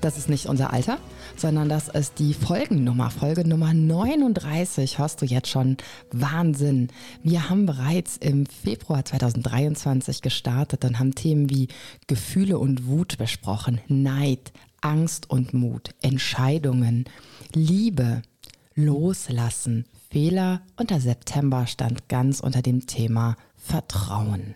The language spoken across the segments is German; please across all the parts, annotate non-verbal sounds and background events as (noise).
Das ist nicht unser Alter, sondern das ist die Folgennummer. Folge Nummer 39 hörst du jetzt schon. Wahnsinn. Wir haben bereits im Februar 2023 gestartet und haben Themen wie Gefühle und Wut besprochen, Neid, Angst und Mut, Entscheidungen, Liebe, Loslassen, Fehler und der September stand ganz unter dem Thema Vertrauen.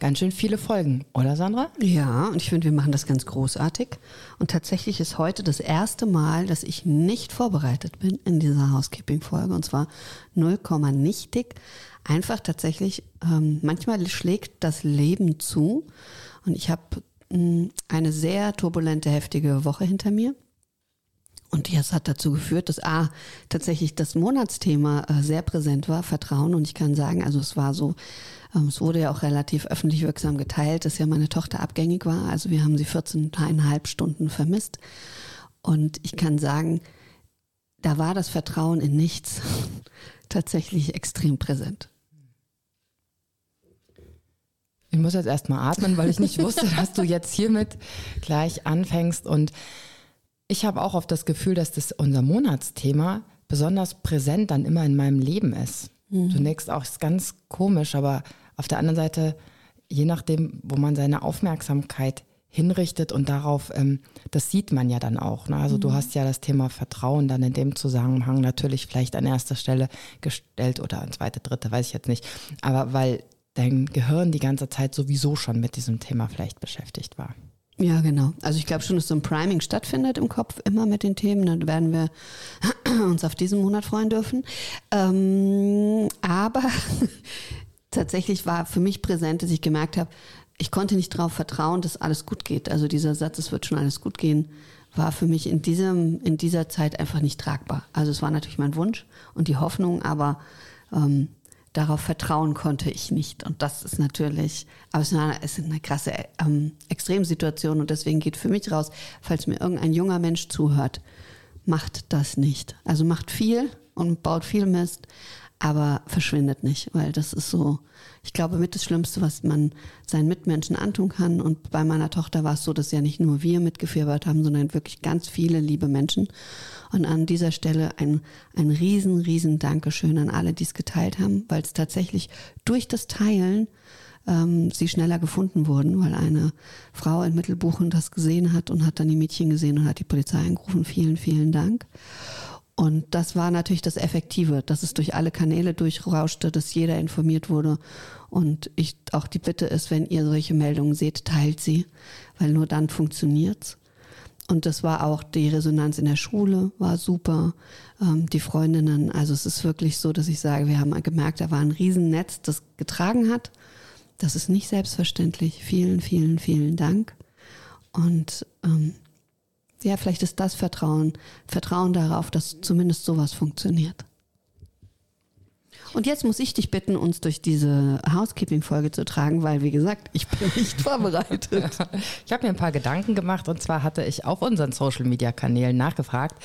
Ganz schön viele Folgen, oder Sandra? Ja, und ich finde, wir machen das ganz großartig. Und tatsächlich ist heute das erste Mal, dass ich nicht vorbereitet bin in dieser Housekeeping-Folge. Und zwar 0, nichtig. Einfach tatsächlich, ähm, manchmal schlägt das Leben zu. Und ich habe mm, eine sehr turbulente, heftige Woche hinter mir. Und das hat dazu geführt, dass A, tatsächlich das Monatsthema äh, sehr präsent war, Vertrauen. Und ich kann sagen, also es war so, ähm, es wurde ja auch relativ öffentlich wirksam geteilt, dass ja meine Tochter abgängig war. Also wir haben sie 14,5 Stunden vermisst. Und ich kann sagen, da war das Vertrauen in nichts (laughs) tatsächlich extrem präsent. Ich muss jetzt erstmal atmen, weil ich nicht wusste, dass du jetzt hiermit gleich anfängst. Und ich habe auch oft das Gefühl, dass das unser Monatsthema besonders präsent dann immer in meinem Leben ist. Mhm. Zunächst auch ist ganz komisch, aber auf der anderen Seite, je nachdem, wo man seine Aufmerksamkeit hinrichtet und darauf, ähm, das sieht man ja dann auch. Ne? Also mhm. du hast ja das Thema Vertrauen dann in dem Zusammenhang natürlich vielleicht an erster Stelle gestellt oder an zweite, dritte, weiß ich jetzt nicht. Aber weil dein Gehirn die ganze Zeit sowieso schon mit diesem Thema vielleicht beschäftigt war. Ja, genau. Also ich glaube schon, dass so ein Priming stattfindet im Kopf, immer mit den Themen. Dann werden wir (clears throat) uns auf diesen Monat freuen dürfen. Ähm, aber (laughs) tatsächlich war für mich präsent, dass ich gemerkt habe, ich konnte nicht darauf vertrauen, dass alles gut geht. Also dieser Satz, es wird schon alles gut gehen, war für mich in diesem, in dieser Zeit einfach nicht tragbar. Also es war natürlich mein Wunsch und die Hoffnung, aber ähm, darauf vertrauen konnte ich nicht. Und das ist natürlich, aber es ist eine, krasse ähm, Extremsituation und deswegen geht für mich raus, falls mir irgendein junger Mensch zuhört, macht das nicht. Also macht viel und baut viel Mist, aber verschwindet nicht, weil das ist so, ich glaube, mit das Schlimmste, was man seinen Mitmenschen antun kann. Und bei meiner Tochter war es so, dass ja nicht nur wir mitgefiebert haben, sondern wirklich ganz viele liebe Menschen. Und an dieser Stelle ein, ein riesen, riesen Dankeschön an alle, die es geteilt haben, weil es tatsächlich durch das Teilen ähm, sie schneller gefunden wurden, weil eine Frau in Mittelbuchen das gesehen hat und hat dann die Mädchen gesehen und hat die Polizei angerufen. Vielen, vielen Dank. Und das war natürlich das Effektive, dass es durch alle Kanäle durchrauschte, dass jeder informiert wurde. Und ich auch die Bitte ist, wenn ihr solche Meldungen seht, teilt sie, weil nur dann funktioniert's. Und das war auch die Resonanz in der Schule, war super. Ähm, die Freundinnen, also es ist wirklich so, dass ich sage, wir haben gemerkt, da war ein Riesennetz, das getragen hat. Das ist nicht selbstverständlich. Vielen, vielen, vielen Dank. Und ähm, ja, vielleicht ist das Vertrauen, Vertrauen darauf, dass zumindest sowas funktioniert. Und jetzt muss ich dich bitten, uns durch diese Housekeeping-Folge zu tragen, weil, wie gesagt, ich bin (laughs) nicht vorbereitet. (laughs) ich habe mir ein paar Gedanken gemacht und zwar hatte ich auf unseren Social-Media-Kanälen nachgefragt,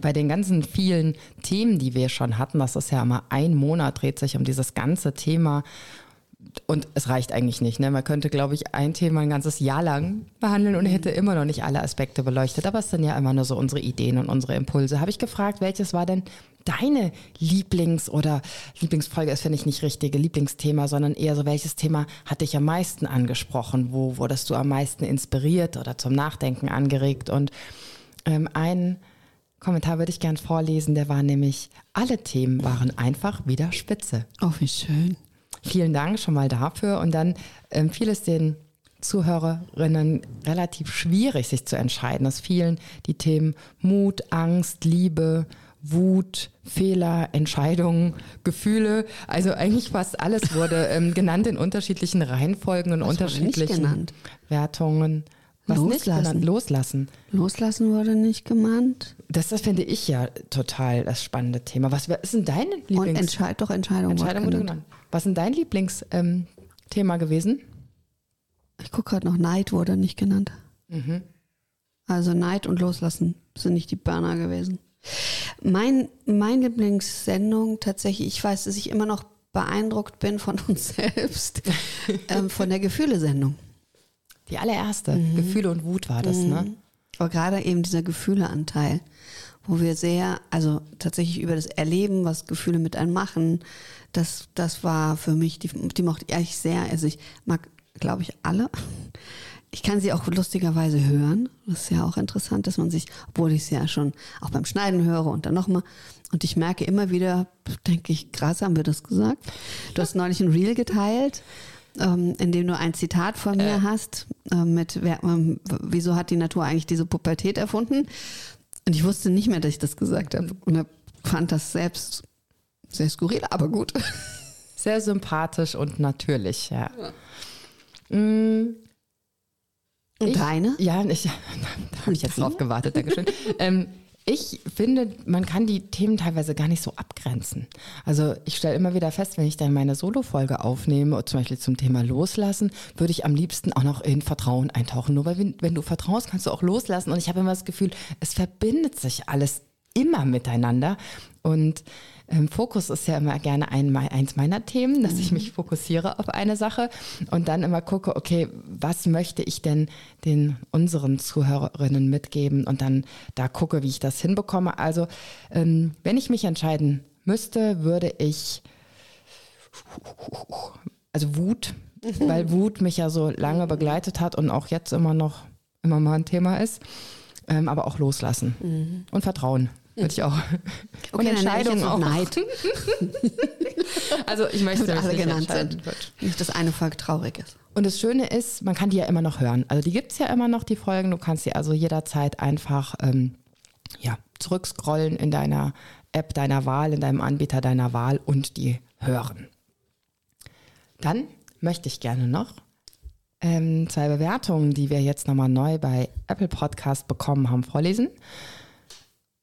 bei den ganzen vielen Themen, die wir schon hatten, das ist ja immer ein Monat, dreht sich um dieses ganze Thema und es reicht eigentlich nicht. Ne? Man könnte, glaube ich, ein Thema ein ganzes Jahr lang behandeln und hätte immer noch nicht alle Aspekte beleuchtet. Aber es sind ja immer nur so unsere Ideen und unsere Impulse. Habe ich gefragt, welches war denn deine Lieblings- oder Lieblingsfolge ist, finde ich nicht richtige Lieblingsthema, sondern eher so, welches Thema hat dich am meisten angesprochen? Wo wurdest du am meisten inspiriert oder zum Nachdenken angeregt? Und ähm, ein Kommentar würde ich gern vorlesen, der war nämlich, alle Themen waren einfach wieder spitze. Oh, wie schön. Vielen Dank schon mal dafür. Und dann ähm, fiel es den Zuhörerinnen relativ schwierig, sich zu entscheiden. Es fielen die Themen Mut, Angst, Liebe, Wut, Fehler, Entscheidungen, Gefühle. Also eigentlich fast alles wurde ähm, genannt in unterschiedlichen Reihenfolgen und Was unterschiedlichen Wertungen. Was nicht Loslassen. Loslassen. Loslassen wurde nicht gemeint. Das, das finde ich ja total das spannende Thema. Was ist denn dein Und Lieblings Entscheid, doch Entscheidung, Entscheidung wurde genannt. Was ist denn dein Lieblingsthema ähm, gewesen? Ich gucke gerade noch, Neid wurde nicht genannt. Mhm. Also Neid und Loslassen sind nicht die Burner gewesen. Mein, mein Lieblingssendung tatsächlich, ich weiß, dass ich immer noch beeindruckt bin von uns (laughs) selbst, ähm, von der Gefühlesendung. Die allererste. Mhm. Gefühle und Wut war das, ne? Aber gerade eben dieser Gefühleanteil, wo wir sehr, also tatsächlich über das Erleben, was Gefühle mit einem machen, das, das war für mich, die, die mochte ich eigentlich sehr. Also ich mag, glaube ich, alle. Ich kann sie auch lustigerweise hören. Das ist ja auch interessant, dass man sich, obwohl ich sie ja schon auch beim Schneiden höre und dann nochmal. Und ich merke immer wieder, denke ich, krass, haben wir das gesagt? Du hast neulich ein Reel geteilt, ähm, in dem du ein Zitat von mir hast, ähm, mit, wer, w- wieso hat die Natur eigentlich diese Pubertät erfunden? Und ich wusste nicht mehr, dass ich das gesagt habe. Und hab- fand das selbst sehr skurril, aber gut. (laughs) Sehr sympathisch und natürlich, ja. Mm, Und Ich- deine? Ja, ich, (laughs) da habe ich jetzt drauf gewartet, Dankeschön. (laughs) ähm, ich finde, man kann die Themen teilweise gar nicht so abgrenzen. Also ich stelle immer wieder fest, wenn ich dann meine Solo-Folge aufnehme, zum Beispiel zum Thema Loslassen, würde ich am liebsten auch noch in Vertrauen eintauchen. Nur weil wenn, du vertraust, kannst du auch loslassen. Und ich habe immer das Gefühl, es verbindet sich alles immer miteinander. Und ähm, Fokus ist ja immer gerne ein, eins meiner Themen, dass ich mich fokussiere auf eine Sache und dann immer gucke, okay, was möchte ich denn den unseren Zuhörerinnen mitgeben und dann da gucke, wie ich das hinbekomme. Also ähm, wenn ich mich entscheiden müsste, würde ich also Wut, weil Wut mich ja so lange begleitet hat und auch jetzt immer noch immer mal ein Thema ist, ähm, aber auch loslassen und Vertrauen. Würde ich auch. und Okay, ich Entscheidungen auch. Neid, (laughs) Also ich möchte, alle genannt sind. Nicht, dass eine Folge traurig ist. Und das Schöne ist, man kann die ja immer noch hören. Also die gibt es ja immer noch, die Folgen. Du kannst sie also jederzeit einfach ähm, ja, zurückscrollen in deiner App deiner Wahl, in deinem Anbieter deiner Wahl und die hören. Dann möchte ich gerne noch ähm, zwei Bewertungen, die wir jetzt nochmal neu bei Apple Podcast bekommen haben, vorlesen.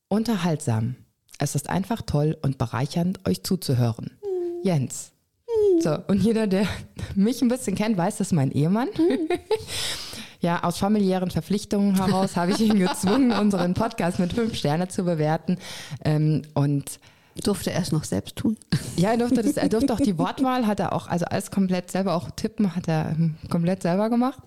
Unterhaltsam. Es ist einfach toll und bereichernd, euch zuzuhören. Jens. So, und jeder, der (laughs) mich ein bisschen kennt, weiß, das ist mein Ehemann. (laughs) Ja, aus familiären Verpflichtungen heraus habe ich ihn (laughs) gezwungen, unseren Podcast mit fünf Sterne zu bewerten. Ähm, und Durfte er es noch selbst tun? ja, er durfte, das, er durfte auch die Wortwahl, hat er auch, also alles komplett selber, auch tippen hat er ähm, komplett selber gemacht.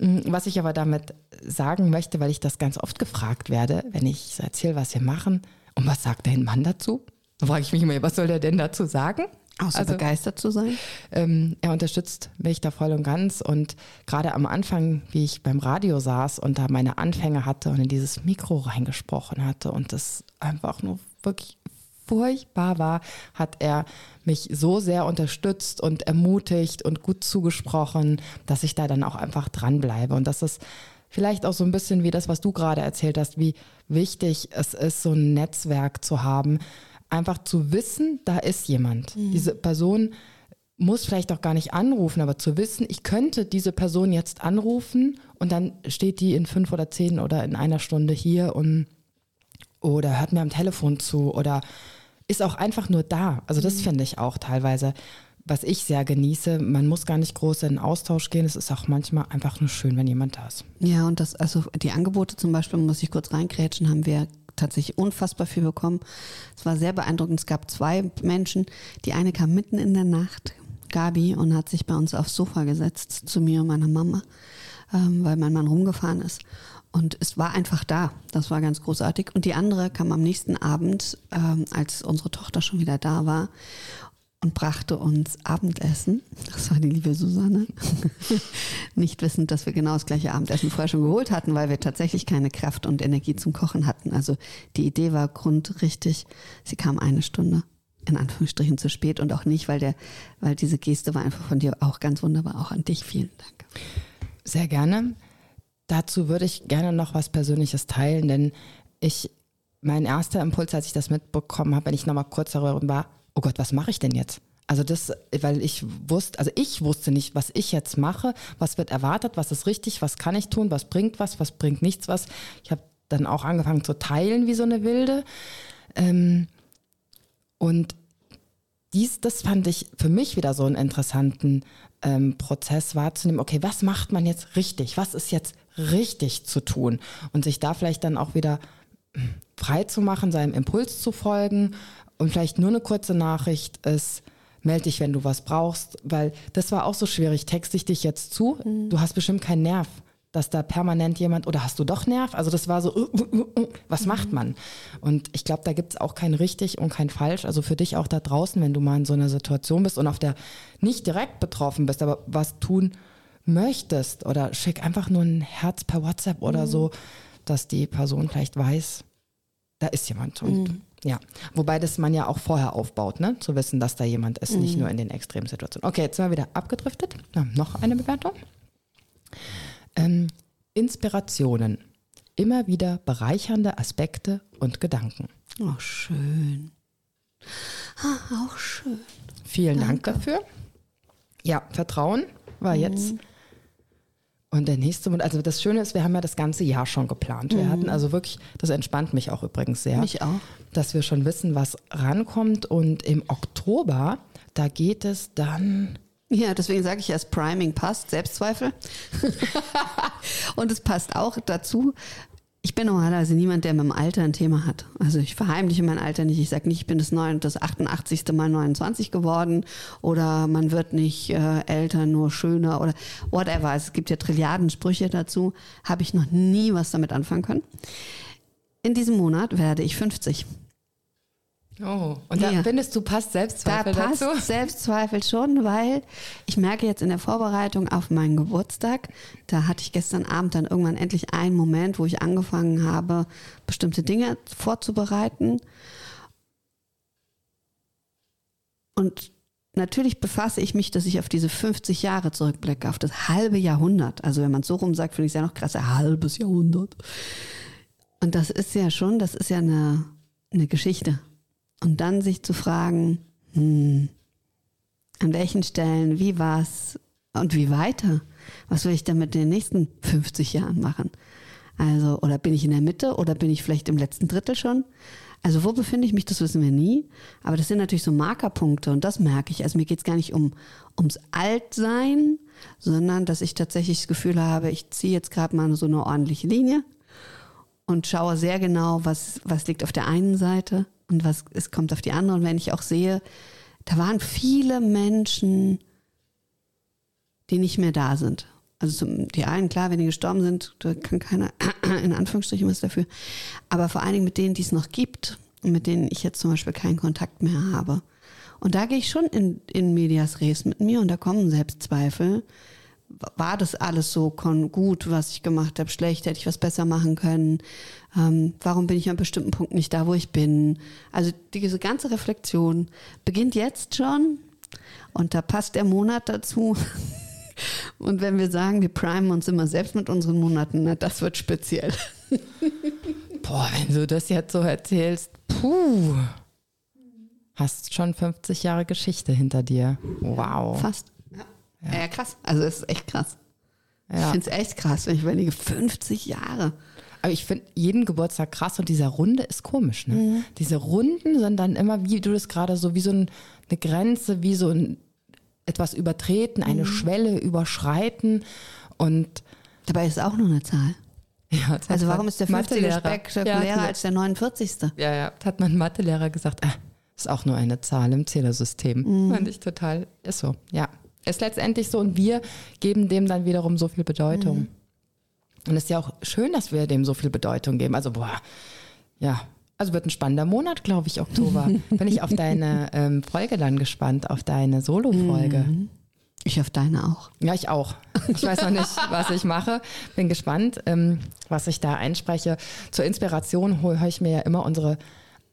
Mm, Was ich aber damit sagen möchte, weil ich das ganz oft gefragt werde, wenn ich so erzähle, was wir machen, und was sagt dein Mann dazu? Da frage ich mich immer, was soll der denn dazu sagen? Außer Also- begeistert zu sein? ähm, er unterstützt mich da voll und ganz. Und gerade am Anfang, wie ich beim Radio saß und da meine Anfänge hatte und in dieses Mikro reingesprochen hatte und das einfach nur wirklich furchtbar war, hat er mich so sehr unterstützt und ermutigt und gut zugesprochen, dass ich da dann auch einfach dranbleibe. Und das ist vielleicht auch so ein bisschen wie das, was du gerade erzählt hast, wie wichtig es ist, so ein Netzwerk zu haben, einfach zu wissen, da ist jemand. Diese Person muss vielleicht auch gar nicht anrufen, aber zu wissen, ich könnte diese Person jetzt anrufen und dann steht die in fünf oder zehn oder in einer Stunde hier und oder hört mir am Telefon zu oder ist auch einfach nur da. Also das finde ich auch teilweise, was ich sehr genieße. Man muss gar nicht groß in den Austausch gehen. Es ist auch manchmal einfach nur schön, wenn jemand da ist. Ja, und das, also die Angebote zum Beispiel, muss ich kurz reingrätschen, haben wir tatsächlich unfassbar viel bekommen. Es war sehr beeindruckend. Es gab zwei Menschen. Die eine kam mitten in der Nacht, Gabi, und hat sich bei uns aufs Sofa gesetzt, zu mir und meiner Mama, ähm, weil mein Mann rumgefahren ist. Und es war einfach da. Das war ganz großartig. Und die andere kam am nächsten Abend, ähm, als unsere Tochter schon wieder da war und brachte uns Abendessen. Das war die liebe Susanne. (laughs) Nicht wissend, dass wir genau das gleiche Abendessen vorher schon geholt hatten, weil wir tatsächlich keine Kraft und Energie zum Kochen hatten. Also die Idee war grundrichtig. Sie kam eine Stunde in Anführungsstrichen zu spät und auch nicht, weil der, weil diese Geste war einfach von dir auch ganz wunderbar. Auch an dich vielen Dank. Sehr gerne. Dazu würde ich gerne noch was Persönliches teilen, denn ich, mein erster Impuls, als ich das mitbekommen habe, wenn ich nochmal kurz darüber war, oh Gott, was mache ich denn jetzt? Also das, weil ich wusste, also ich wusste nicht, was ich jetzt mache, was wird erwartet, was ist richtig, was kann ich tun, was bringt was, was bringt nichts was. Ich habe dann auch angefangen zu teilen wie so eine Wilde. Ähm, und dies, das fand ich für mich wieder so einen interessanten ähm, Prozess wahrzunehmen. Okay, was macht man jetzt richtig? Was ist jetzt richtig zu tun? Und sich da vielleicht dann auch wieder frei zu machen, seinem Impuls zu folgen und vielleicht nur eine kurze Nachricht ist, melde dich, wenn du was brauchst, weil das war auch so schwierig. Texte ich dich jetzt zu? Mhm. Du hast bestimmt keinen Nerv, dass da permanent jemand, oder hast du doch Nerv? Also das war so, uh, uh, uh, was mhm. macht man? Und ich glaube, da gibt es auch kein richtig und kein falsch. Also für dich auch da draußen, wenn du mal in so einer Situation bist und auf der nicht direkt betroffen bist, aber was tun möchtest oder schick einfach nur ein Herz per WhatsApp oder mhm. so, dass die Person vielleicht weiß, da ist jemand. Und mhm. ja, wobei das man ja auch vorher aufbaut, ne? zu wissen, dass da jemand ist, mhm. nicht nur in den extremen Situationen. Okay, jetzt sind wir wieder abgedriftet. Na, noch eine Bewertung. Ähm, Inspirationen. Immer wieder bereichernde Aspekte und Gedanken. Oh, schön. Ah, auch schön. Vielen Danke. Dank dafür. Ja, Vertrauen war mhm. jetzt und der nächste Monat, also das Schöne ist, wir haben ja das ganze Jahr schon geplant. Wir mhm. hatten also wirklich, das entspannt mich auch übrigens sehr. Mich auch. Dass wir schon wissen, was rankommt. Und im Oktober, da geht es dann. Ja, deswegen sage ich erst, Priming passt, Selbstzweifel. (laughs) und es passt auch dazu, ich bin normalerweise niemand, der mit dem Alter ein Thema hat. Also ich verheimliche mein Alter nicht. Ich sage nicht, ich bin das, 9, das 88. Mal 29 geworden oder man wird nicht äh, älter, nur schöner oder whatever. Also es gibt ja Trilliarden Sprüche dazu. Habe ich noch nie was damit anfangen können. In diesem Monat werde ich 50. Oh, und da ja. findest du, passt Selbstzweifel da passt dazu? (laughs) Selbstzweifel schon, weil ich merke jetzt in der Vorbereitung auf meinen Geburtstag, da hatte ich gestern Abend dann irgendwann endlich einen Moment, wo ich angefangen habe, bestimmte Dinge vorzubereiten. Und natürlich befasse ich mich, dass ich auf diese 50 Jahre zurückblicke, auf das halbe Jahrhundert. Also wenn man es so rum sagt, finde ich es ja noch krass, ein halbes Jahrhundert. Und das ist ja schon, das ist ja eine, eine Geschichte. Und dann sich zu fragen, hm, an welchen Stellen, wie war's und wie weiter? Was will ich denn mit den nächsten 50 Jahren machen? Also, oder bin ich in der Mitte oder bin ich vielleicht im letzten Drittel schon? Also, wo befinde ich mich, das wissen wir nie. Aber das sind natürlich so Markerpunkte und das merke ich. Also, mir geht es gar nicht um, ums Altsein, sondern dass ich tatsächlich das Gefühl habe, ich ziehe jetzt gerade mal so eine ordentliche Linie und schaue sehr genau, was, was liegt auf der einen Seite und was es kommt auf die andere. Und wenn ich auch sehe, da waren viele Menschen, die nicht mehr da sind. Also die einen, klar, wenn die gestorben sind, da kann keiner (clears throat) in Anführungsstrichen was dafür. Aber vor allen Dingen mit denen, die es noch gibt und mit denen ich jetzt zum Beispiel keinen Kontakt mehr habe. Und da gehe ich schon in, in Medias Res mit mir und da kommen Selbstzweifel war das alles so gut, was ich gemacht habe, schlecht, hätte ich was besser machen können? Ähm, warum bin ich an bestimmten Punkten nicht da, wo ich bin? Also diese ganze Reflexion beginnt jetzt schon und da passt der Monat dazu. (laughs) Und wenn wir sagen, wir primen uns immer selbst mit unseren Monaten, na, das wird speziell. (laughs) Boah, wenn du das jetzt so erzählst, puh. Hast schon 50 Jahre Geschichte hinter dir. Wow. Fast. Ja, ja krass. Also es ist echt krass. Ja. Ich finde es echt krass, wenn ich überlege, 50 Jahre. Aber ich finde jeden Geburtstag krass und diese Runde ist komisch. Ne? Mhm. Diese Runden sind dann immer, wie du das gerade so, wie so ein, eine Grenze, wie so ein etwas übertreten, eine mhm. Schwelle überschreiten und dabei ist es auch nur eine Zahl. (laughs) Ja, also warum ist der 50. spektakulärer ja, als der 49.? Ja, ja, hat mein Mathelehrer gesagt, ah, ist auch nur eine Zahl im Zählersystem. Mhm. Fand ich total, ist so, ja. Ist letztendlich so und wir geben dem dann wiederum so viel Bedeutung. Mhm. Und es ist ja auch schön, dass wir dem so viel Bedeutung geben. Also, boah, ja, also wird ein spannender Monat, glaube ich, Oktober. (laughs) Bin ich auf deine ähm, Folge dann gespannt, auf deine Solo-Folge. Mhm. Ich auf deine auch. Ja, ich auch. Ich weiß noch nicht, was ich mache. Bin gespannt, ähm, was ich da einspreche. Zur Inspiration höre ich mir ja immer unsere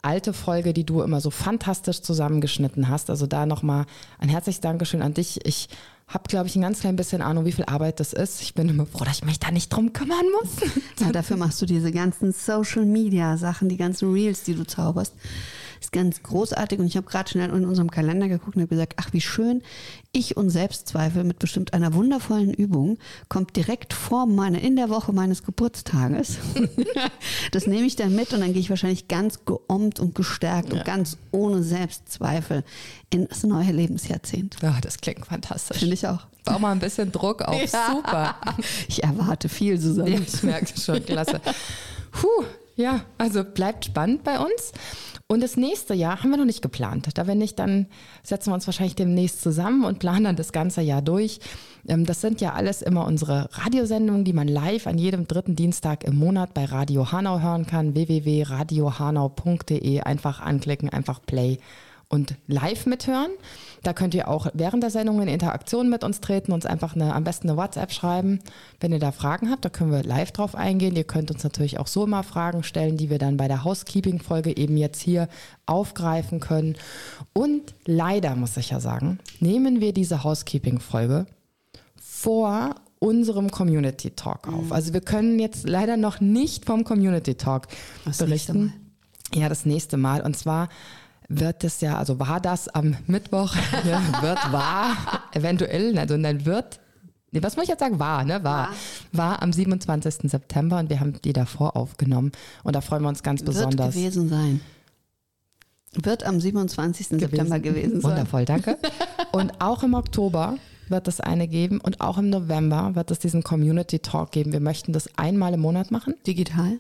alte Folge, die du immer so fantastisch zusammengeschnitten hast. Also da nochmal ein herzliches Dankeschön an dich. Ich habe, glaube ich, ein ganz klein bisschen Ahnung, wie viel Arbeit das ist. Ich bin immer froh, dass ich mich da nicht drum kümmern muss. (laughs) Ja, dafür machst du diese ganzen Social Media Sachen, die ganzen Reels, die du zauberst. Ist ganz großartig und ich habe gerade schnell in unserem Kalender geguckt und habe gesagt, ach wie schön, ich und Selbstzweifel mit bestimmt einer wundervollen Übung kommt direkt vor meiner, in der Woche meines Geburtstages. (laughs) das nehme ich dann mit und dann gehe ich wahrscheinlich ganz geommt und gestärkt ja. und ganz ohne Selbstzweifel in das neue Lebensjahrzehnt. Ja, das klingt fantastisch. Finde ich auch. Bau mal ein bisschen Druck auf. (laughs) Ja. Super. Ich erwarte viel, Susanne. Ja, ich merke schon, klasse. Puh, ja, also bleibt spannend bei uns. Und das nächste Jahr haben wir noch nicht geplant. Da wenn nicht, dann setzen wir uns wahrscheinlich demnächst zusammen und planen dann das ganze Jahr durch. Ähm, das sind ja alles immer unsere Radiosendungen, die man live an jedem dritten Dienstag im Monat bei Radio Hanau hören kann. www.radiohanau.de einfach anklicken, einfach Play und live mithören. Da könnt ihr auch während der Sendung in Interaktion mit uns treten, uns einfach eine, am besten eine WhatsApp schreiben, wenn ihr da Fragen habt. Da können wir live drauf eingehen. Ihr könnt uns natürlich auch so immer Fragen stellen, die wir dann bei der Housekeeping-Folge eben jetzt hier aufgreifen können. Und leider muss ich ja sagen, nehmen wir diese Housekeeping-Folge vor unserem Community Talk auf. Mhm. Also wir können jetzt leider noch nicht vom Community Talk das berichten. Ja, das nächste Mal. Und zwar wird es ja, also war das am Mittwoch, ne, wird, war, eventuell, also dann wird, nee, was muss ich jetzt sagen, war, ne, war, war am 27. September und wir haben die davor aufgenommen und da freuen wir uns ganz besonders. Wird gewesen sein. Wird am 27. Gewesen. September gewesen sein. Wundervoll, danke. Und auch im Oktober wird es eine geben und auch im November wird es diesen Community Talk geben. Wir möchten das einmal im Monat machen. Digital?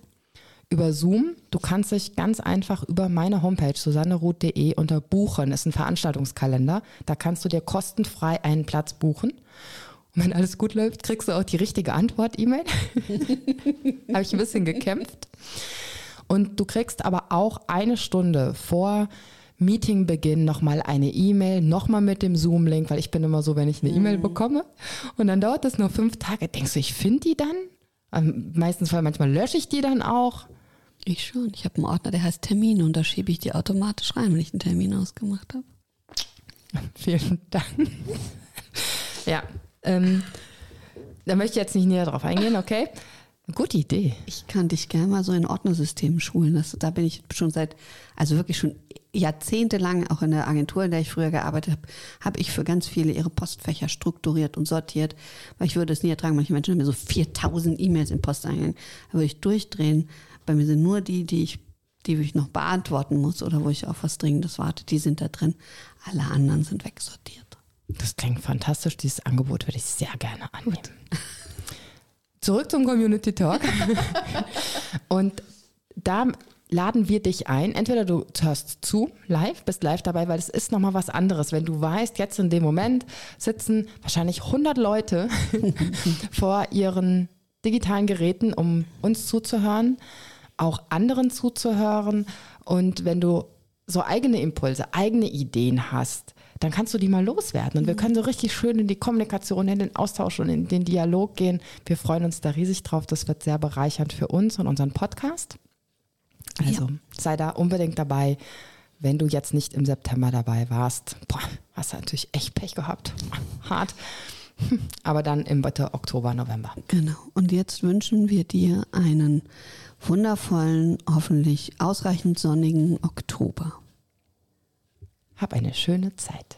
Über Zoom. Du kannst dich ganz einfach über meine Homepage susanneruth.de unter Buchen, ist ein Veranstaltungskalender. Da kannst du dir kostenfrei einen Platz buchen. Und wenn alles gut läuft, kriegst du auch die richtige Antwort-E-Mail. (laughs) Habe ich ein bisschen gekämpft. Und du kriegst aber auch eine Stunde vor Meetingbeginn nochmal eine E-Mail, nochmal mit dem Zoom-Link, weil ich bin immer so, wenn ich eine E-Mail mhm. bekomme. Und dann dauert das nur fünf Tage. Denkst du, ich finde die dann? Meistens, weil manchmal lösche ich die dann auch. Ich schon. Ich habe einen Ordner, der heißt Termine und da schiebe ich die automatisch rein, wenn ich einen Termin ausgemacht habe. (laughs) Vielen Dank. (laughs) ja, ähm, da möchte ich jetzt nicht näher drauf eingehen, okay? Gute Idee. Ich kann dich gerne mal so in Ordnersystemen schulen. Das, da bin ich schon seit, also wirklich schon jahrzehntelang, auch in der Agentur, in der ich früher gearbeitet habe, habe ich für ganz viele ihre Postfächer strukturiert und sortiert, weil ich würde es nie ertragen. Manche Menschen haben mir so 4000 E-Mails im Posteingang. Da würde ich durchdrehen, bei mir sind nur die, die ich, die ich noch beantworten muss oder wo ich auf was Dringendes warte, die sind da drin. Alle anderen sind wegsortiert. Das klingt fantastisch. Dieses Angebot würde ich sehr gerne annehmen. Zurück zum Community Talk. (laughs) Und da laden wir dich ein. Entweder du hörst zu, live, bist live dabei, weil es ist nochmal was anderes. Wenn du weißt, jetzt in dem Moment sitzen wahrscheinlich 100 Leute (laughs) vor ihren digitalen Geräten, um uns zuzuhören auch anderen zuzuhören. Und wenn du so eigene Impulse, eigene Ideen hast, dann kannst du die mal loswerden. Und wir mhm. können so richtig schön in die Kommunikation, in den Austausch und in den Dialog gehen. Wir freuen uns da riesig drauf. Das wird sehr bereichernd für uns und unseren Podcast. Also ja. sei da unbedingt dabei. Wenn du jetzt nicht im September dabei warst, boah, hast du natürlich echt Pech gehabt. Hart. (laughs) Aber dann im Mitte Oktober, November. Genau. Und jetzt wünschen wir dir einen wundervollen, hoffentlich ausreichend sonnigen Oktober. Hab eine schöne Zeit.